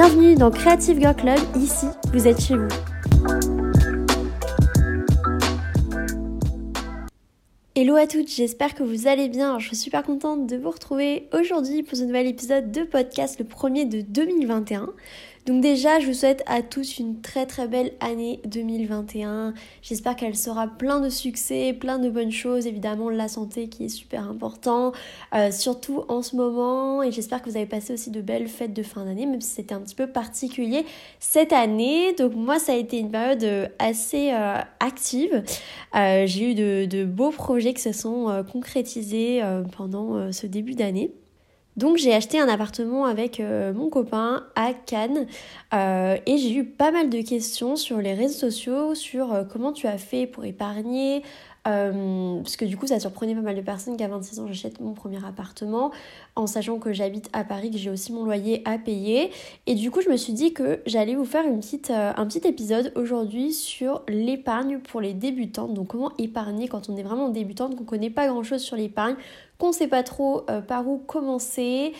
Bienvenue dans Creative Girl Club, ici vous êtes chez vous. Hello à toutes, j'espère que vous allez bien. Je suis super contente de vous retrouver aujourd'hui pour ce nouvel épisode de podcast, le premier de 2021. Donc déjà, je vous souhaite à tous une très très belle année 2021. J'espère qu'elle sera plein de succès, plein de bonnes choses. Évidemment, la santé qui est super important, euh, surtout en ce moment. Et j'espère que vous avez passé aussi de belles fêtes de fin d'année, même si c'était un petit peu particulier cette année. Donc moi, ça a été une période euh, assez euh, active. J'ai eu de, de, beaux projets qui se sont concrétisés pendant ce début d'année. Donc j'ai acheté un appartement avec euh, mon copain à Cannes euh, et j'ai eu pas mal de questions sur les réseaux sociaux sur euh, comment tu as fait pour épargner, euh, parce que du coup, ça surprenait pas mal de personnes qu'à 26 ans, j'achète mon premier appartement, en sachant que j'habite à Paris, que j'ai aussi mon loyer à payer. Et du coup, je me suis dit que j'allais vous faire euh, un petit épisode aujourd'hui sur l'épargne pour les débutants. Donc, comment épargner quand on est vraiment débutante, qu'on connaît pas grand chose sur l'épargne, qu'on sait pas trop euh, par où commencer,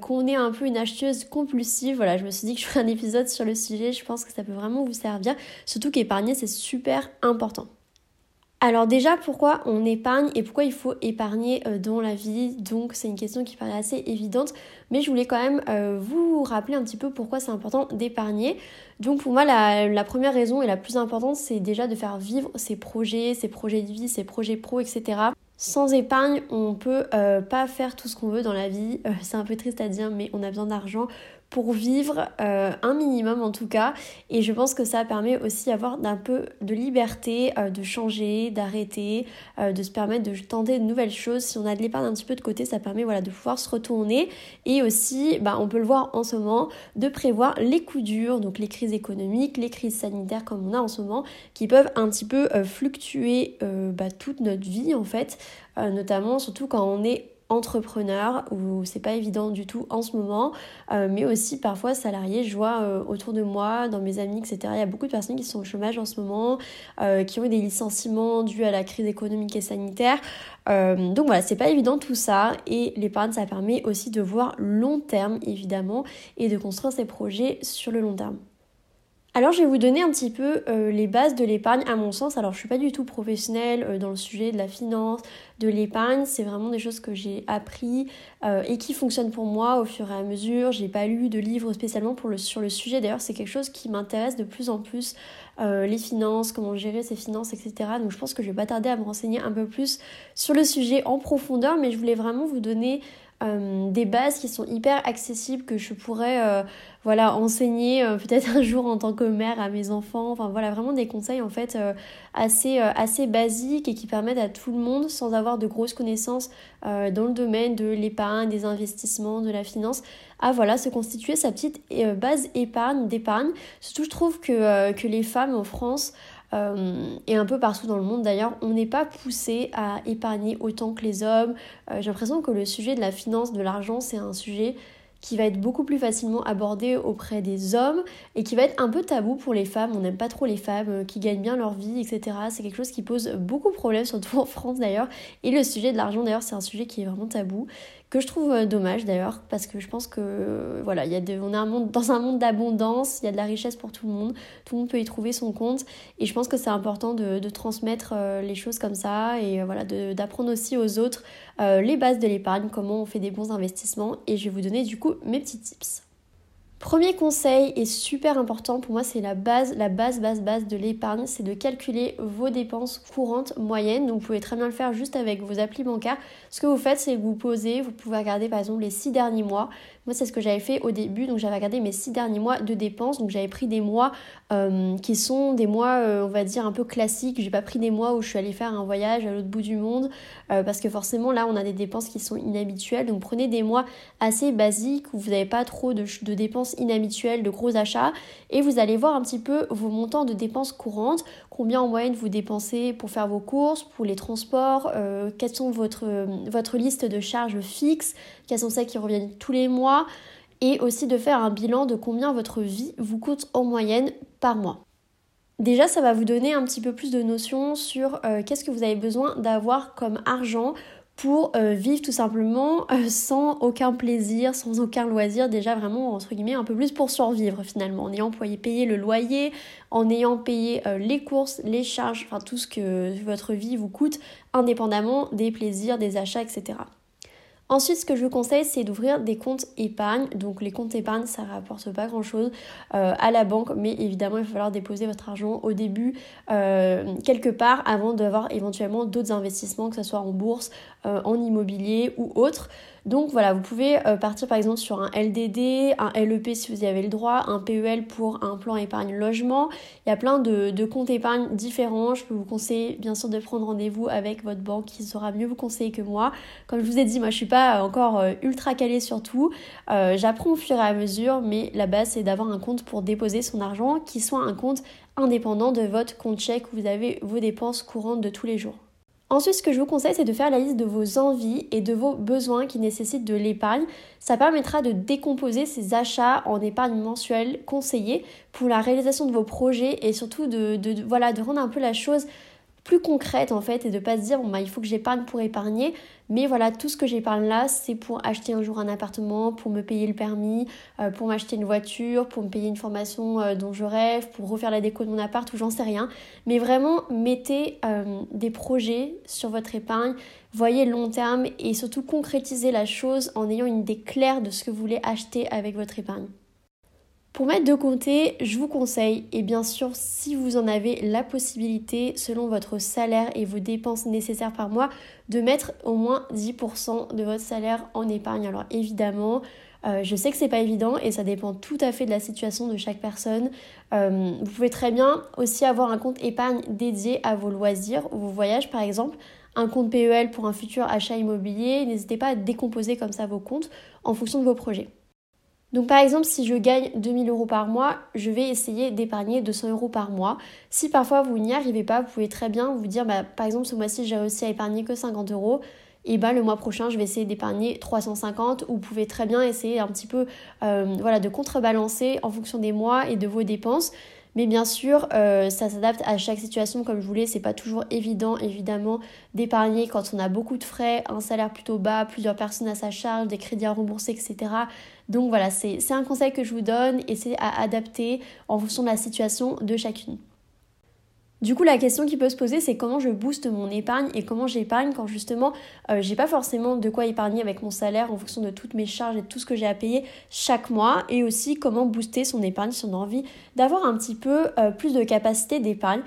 qu'on est un peu une acheteuse compulsive. Voilà, je me suis dit que je ferais un épisode sur le sujet. Je pense que ça peut vraiment vous servir. Surtout qu'épargner, c'est super important. Alors déjà, pourquoi on épargne et pourquoi il faut épargner euh, dans la vie? Donc c'est une question qui paraît assez évidente, mais je voulais quand même euh, vous rappeler un petit peu pourquoi c'est important d'épargner. Donc pour moi, la, première raison et la plus importante, c'est déjà de faire vivre ses projets, ses projets de vie, ses projets pro, etc. Sans épargne, on peut euh, pas faire tout ce qu'on veut dans la vie. c'est un peu triste à dire, mais on a besoin d'argent pour vivre euh, un minimum en tout cas. Et je pense que ça permet aussi d'avoir un peu de liberté, euh, de changer, d'arrêter, euh, de se permettre de tenter de nouvelles choses. Si on a de l'épargne un petit peu de côté, ça permet voilà, de pouvoir se retourner. Et aussi, bah, on peut le voir en ce moment, de prévoir les coups durs, donc les crises économiques, les crises sanitaires comme on a en ce moment, qui peuvent un petit peu fluctuer bah, toute notre vie en fait, notamment surtout quand on est entrepreneur où c'est pas évident du tout en ce moment, euh, mais aussi parfois salarié. Je vois euh, autour de moi, dans mes amis, etc. Il y a beaucoup de personnes qui sont au chômage en ce moment, euh, qui ont eu des licenciements dus à la crise économique et sanitaire. donc voilà, c'est pas évident tout ça et l'épargne ça permet aussi de voir long terme évidemment et de construire ses projets sur le long terme. Alors je vais vous donner un petit peu euh, les bases de l'épargne à mon sens. Alors je suis pas du tout professionnelle euh, dans le sujet de la finance, de l'épargne. C'est vraiment des choses que j'ai appris euh, et qui fonctionnent pour moi au fur et à mesure. J'ai pas lu de livres spécialement sur le sujet. D'ailleurs c'est quelque chose qui m'intéresse de plus en plus. les finances, comment gérer ses finances, etc. Donc je pense que je vais pas tarder à me renseigner un peu plus sur le sujet en profondeur. Mais je voulais vraiment vous donner des bases qui sont hyper accessibles que je pourrais voilà, enseigner euh, peut-être un jour en tant que mère à mes enfants. Enfin voilà, vraiment des conseils en fait euh, assez, euh, assez basiques et qui permettent à tout le monde, sans avoir de grosses connaissances dans le domaine de l'épargne, des investissements, de la finance, à voilà, se constituer sa petite base épargne, d'épargne. Surtout je trouve que, que les femmes en France et un peu partout dans le monde d'ailleurs, on n'est pas poussé à épargner autant que les hommes. J'ai l'impression que le sujet de la finance, de l'argent, c'est un sujet qui va être beaucoup plus facilement abordé auprès des hommes et qui va être un peu tabou pour les femmes. On n'aime pas trop les femmes euh, qui gagnent bien leur vie, etc. C'est quelque chose qui pose beaucoup de problèmes, surtout en France d'ailleurs. Et le sujet de l'argent d'ailleurs, c'est un sujet qui est vraiment tabou que je trouve euh, dommage d'ailleurs parce que je pense que voilà il y a on est dans un monde d'abondance il y a de la richesse pour tout le monde tout le monde peut y trouver son compte et je pense que c'est important de, transmettre euh, les choses comme ça et euh, voilà d'apprendre aussi aux autres les bases de l'épargne comment on fait des bons investissements et je vais vous donner du coup mes petits tips Premier conseil est super important pour moi, c'est la base, la base, base, base de l'épargne, c'est de calculer vos dépenses courantes moyennes. Donc vous pouvez très bien le faire juste avec vos applis bancaires. Ce que vous faites, c'est que vous posez, vous pouvez regarder par exemple les six derniers mois, Moi, c'est ce que j'avais fait au début. Donc, j'avais regardé mes six derniers mois de dépenses. Donc, j'avais pris des mois euh, qui sont des mois, euh, on va dire, un peu classiques. J'ai pas pris des mois où je suis allée faire un voyage à l'autre bout du monde. Euh, parce que forcément, là, on a des dépenses qui sont inhabituelles. Donc, prenez des mois assez basiques où vous n'avez pas trop de dépenses inhabituelles, de gros achats. Et vous allez voir un petit peu vos montants de dépenses courantes. Combien en moyenne vous dépensez pour faire vos courses, pour les transports, quelles sont votre, votre liste de charges fixes, quelles sont celles qui reviennent tous les mois et aussi de faire un bilan de combien votre vie vous coûte en moyenne par mois. Déjà, ça va vous donner un petit peu plus de notions sur euh, qu'est-ce que vous avez besoin d'avoir comme argent pour euh, vivre tout simplement euh, sans aucun plaisir, sans aucun loisir, déjà vraiment entre guillemets un peu plus pour survivre finalement, en ayant payé le loyer, en ayant payé les courses, les charges, enfin tout ce que votre vie vous coûte, indépendamment des plaisirs, des achats, etc. Ensuite, ce que je vous conseille, c'est d'ouvrir des comptes épargne. Donc les comptes épargne, ça rapporte pas grand-chose euh, à la banque, mais évidemment, il va falloir déposer votre argent au début euh, quelque part avant d'avoir éventuellement d'autres investissements, que ce soit en bourse, euh, en immobilier ou autre. Donc voilà, vous pouvez partir par exemple sur un LDD, un LEP si vous y avez le droit, un PEL pour un plan épargne logement. Il y a plein de, comptes épargne différents. Je peux vous conseiller bien sûr de prendre rendez-vous avec votre banque qui saura mieux vous conseiller que moi. Comme je vous ai dit, moi je suis pas encore euh, ultra calé sur tout. Euh, j'apprends au fur et à mesure, mais la base c'est d'avoir un compte pour déposer son argent qui soit un compte indépendant de votre compte chèque où vous avez vos dépenses courantes de tous les jours. Ensuite, ce que je vous conseille, c'est de faire la liste de vos envies et de vos besoins qui nécessitent de l'épargne. Ça permettra de décomposer ces achats en épargne mensuelle conseillée pour la réalisation de vos projets et surtout de, voilà, de rendre un peu la chose plus concrète en fait et de pas se dire bon bah il faut que j'épargne pour épargner. Mais voilà tout ce que j'épargne là c'est pour acheter un jour un appartement pour me payer le permis euh, pour m'acheter une voiture pour me payer une formation euh, dont je rêve pour refaire la déco de mon appart ou j'en sais rien. Mais vraiment mettez euh, des projets sur votre épargne. Voyez long terme et surtout concrétisez la chose en ayant une idée claire de ce que vous voulez acheter avec votre épargne pour mettre de côté, je vous conseille, et bien sûr si vous en avez la possibilité, selon votre salaire et vos dépenses nécessaires par mois, de mettre au moins 10% de votre salaire en épargne. Alors évidemment, euh, je sais que c'est pas évident et ça dépend tout à fait de la situation de chaque personne. Euh, vous pouvez très bien aussi avoir un compte épargne dédié à vos loisirs ou vos voyages par exemple, un compte PEL pour un futur achat immobilier. N'hésitez pas à décomposer comme ça vos comptes en fonction de vos projets. Donc par exemple, si je gagne 2000 euros par mois, je vais essayer d'épargner 200 euros par mois. Si parfois vous n'y arrivez pas, vous pouvez très bien vous dire, bah, par exemple, ce mois-ci, j'ai réussi à épargner que 50 euros. Et bah, le mois prochain, je vais essayer d'épargner 350 ou vous pouvez très bien essayer un petit peu euh, voilà, de contrebalancer en fonction des mois et de vos dépenses. Mais bien sûr, euh, ça s'adapte à chaque situation. Comme je voulais, c'est pas toujours évident, évidemment, d'épargner quand on a beaucoup de frais, un salaire plutôt bas, plusieurs personnes à sa charge, des crédits à rembourser, etc. Donc voilà, c'est un conseil que je vous donne et c'est à adapter en fonction de la situation de chacune. Du coup, la question qui peut se poser, c'est comment je booste mon épargne et comment j'épargne quand justement euh, j'ai pas forcément de quoi épargner avec mon salaire en fonction de toutes mes charges et de tout ce que j'ai à payer chaque mois et aussi comment booster son épargne si on a envie d'avoir un petit peu euh, plus de capacité d'épargne.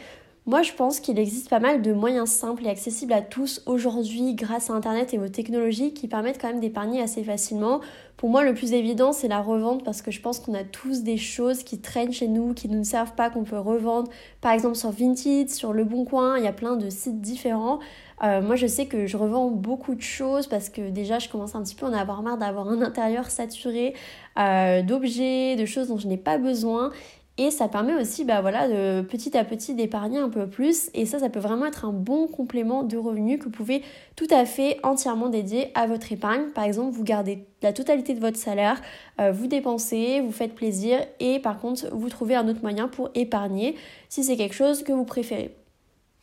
Moi, je pense qu'il existe pas mal de moyens simples et accessibles à tous aujourd'hui grâce à Internet et aux technologies qui permettent quand même d'épargner assez facilement. Pour moi, le plus évident, c'est la revente parce que je pense qu'on a tous des choses qui traînent chez nous, qui ne nous servent pas, qu'on peut revendre. Par exemple, sur Vinted, sur Le Bon Coin, il y a plein de sites différents. Euh, moi, je sais que je revends beaucoup de choses parce que déjà, je commence un petit peu à en avoir marre d'avoir un intérieur saturé euh, d'objets, de choses dont je n'ai pas besoin. Et ça permet aussi, bah voilà, de petit à petit d'épargner un peu plus. Et ça, ça peut vraiment être un bon complément de revenus que vous pouvez tout à fait entièrement dédier à votre épargne. Par exemple, vous gardez la totalité de votre salaire, euh, vous dépensez, vous faites plaisir et par contre, vous trouvez un autre moyen pour épargner si c'est quelque chose que vous préférez.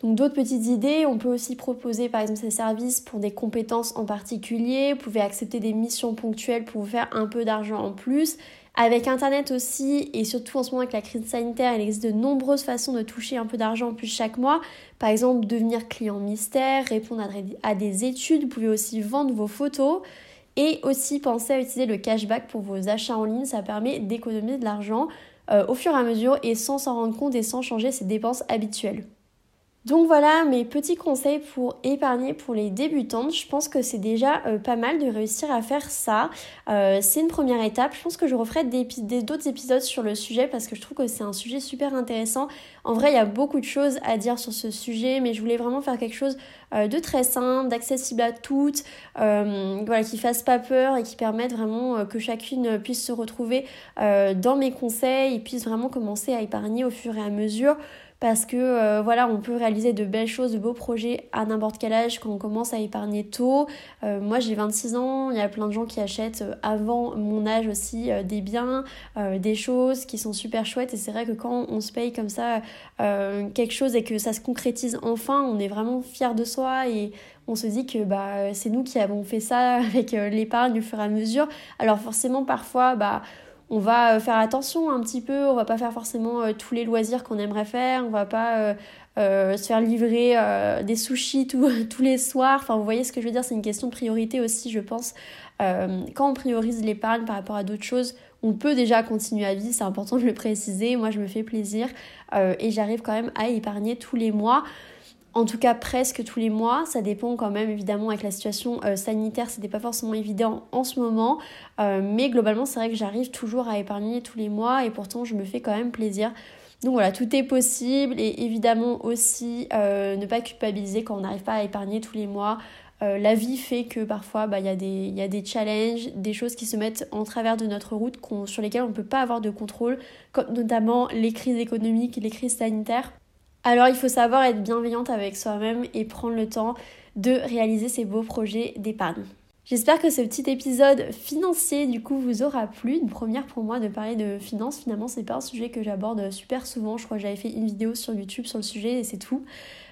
Donc d'autres petites idées, on peut aussi proposer par exemple ces services pour des compétences en particulier, vous pouvez accepter des missions ponctuelles pour vous faire un peu d'argent en plus. Avec Internet aussi, et surtout en ce moment avec la crise sanitaire, il existe de nombreuses façons de toucher un peu d'argent en plus chaque mois. Par exemple, devenir client mystère, répondre à des études, vous pouvez aussi vendre vos photos. Et aussi penser à utiliser le cashback pour vos achats en ligne, ça permet d'économiser de l'argent euh, au fur et à mesure et sans s'en rendre compte et sans changer ses dépenses habituelles. Donc voilà mes petits conseils pour épargner pour les débutantes. Je pense que c'est déjà euh, pas mal de réussir à faire ça. Euh, c'est une première étape. Je pense que je referai d'autres épisodes sur le sujet parce que je trouve que c'est un sujet super intéressant. En vrai, il y a beaucoup de choses à dire sur ce sujet, mais je voulais vraiment faire quelque chose euh, de très simple, d'accessible à toutes, voilà, qui fasse pas peur et qui permette vraiment que chacune puisse se retrouver dans mes conseils et puisse vraiment commencer à épargner au fur et à mesure parce que euh, voilà, on peut réaliser de belles choses, de beaux projets à n'importe quel âge quand on commence à épargner tôt. Euh, moi j'ai 26 ans, il y a plein de gens qui achètent euh, avant mon âge aussi des biens, des choses qui sont super chouettes et c'est vrai que quand on se paye comme ça quelque chose et que ça se concrétise enfin, on est vraiment fier de soi et on se dit que bah, c'est nous qui avons fait ça avec l'épargne au fur et à mesure. Alors forcément parfois bah on va euh, faire attention un petit peu, on va pas faire forcément euh, tous les loisirs qu'on aimerait faire, on va pas euh, se faire livrer des sushis tous les soirs. Enfin, vous voyez ce que je veux dire, c'est une question de priorité aussi, je pense. quand on priorise l'épargne par rapport à d'autres choses, on peut déjà continuer à vivre, c'est important de le préciser. Moi, je me fais plaisir et j'arrive quand même à épargner tous les mois en tout cas presque tous les mois. Ça dépend quand même évidemment avec la situation euh, sanitaire, c'était pas forcément évident en ce moment, euh, mais globalement c'est vrai que j'arrive toujours à épargner tous les mois et pourtant je me fais quand même plaisir. Donc voilà, tout est possible et évidemment aussi euh, ne pas culpabiliser quand on n'arrive pas à épargner tous les mois. la vie fait que parfois bah, il y, y, a des challenges, des choses qui se mettent en travers de notre route sur lesquelles on ne peut pas avoir de contrôle, comme notamment les crises économiques, les crises sanitaires. Alors il faut savoir être bienveillante avec soi-même et prendre le temps de réaliser ces beaux projets d'épargne. J'espère que ce petit épisode financier du coup vous aura plu. Une première pour moi de parler de finances. Finalement, c'est pas un sujet que j'aborde super souvent. Je crois que j'avais fait une vidéo sur YouTube sur le sujet et c'est tout.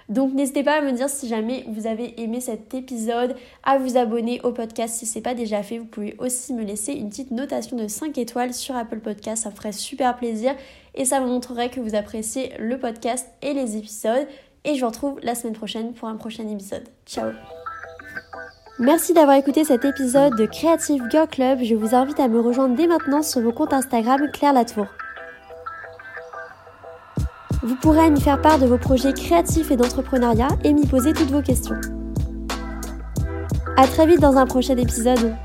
Donc n'hésitez pas à me dire si jamais vous avez aimé cet épisode, à vous abonner au podcast si ce n'est pas déjà fait. Vous pouvez aussi me laisser une petite notation de 5 étoiles sur Apple Podcast, ça me ferait super plaisir et ça me montrerait que vous appréciez le podcast et les épisodes. Et je vous retrouve la semaine prochaine pour un prochain épisode. Ciao Merci d'avoir écouté cet épisode de Creative Girl Club. Je vous invite à me rejoindre dès maintenant sur mon compte Instagram Claire Latour. Vous pourrez m'y faire part de vos projets créatifs et d'entrepreneuriat et m'y poser toutes vos questions. A très vite dans un prochain épisode.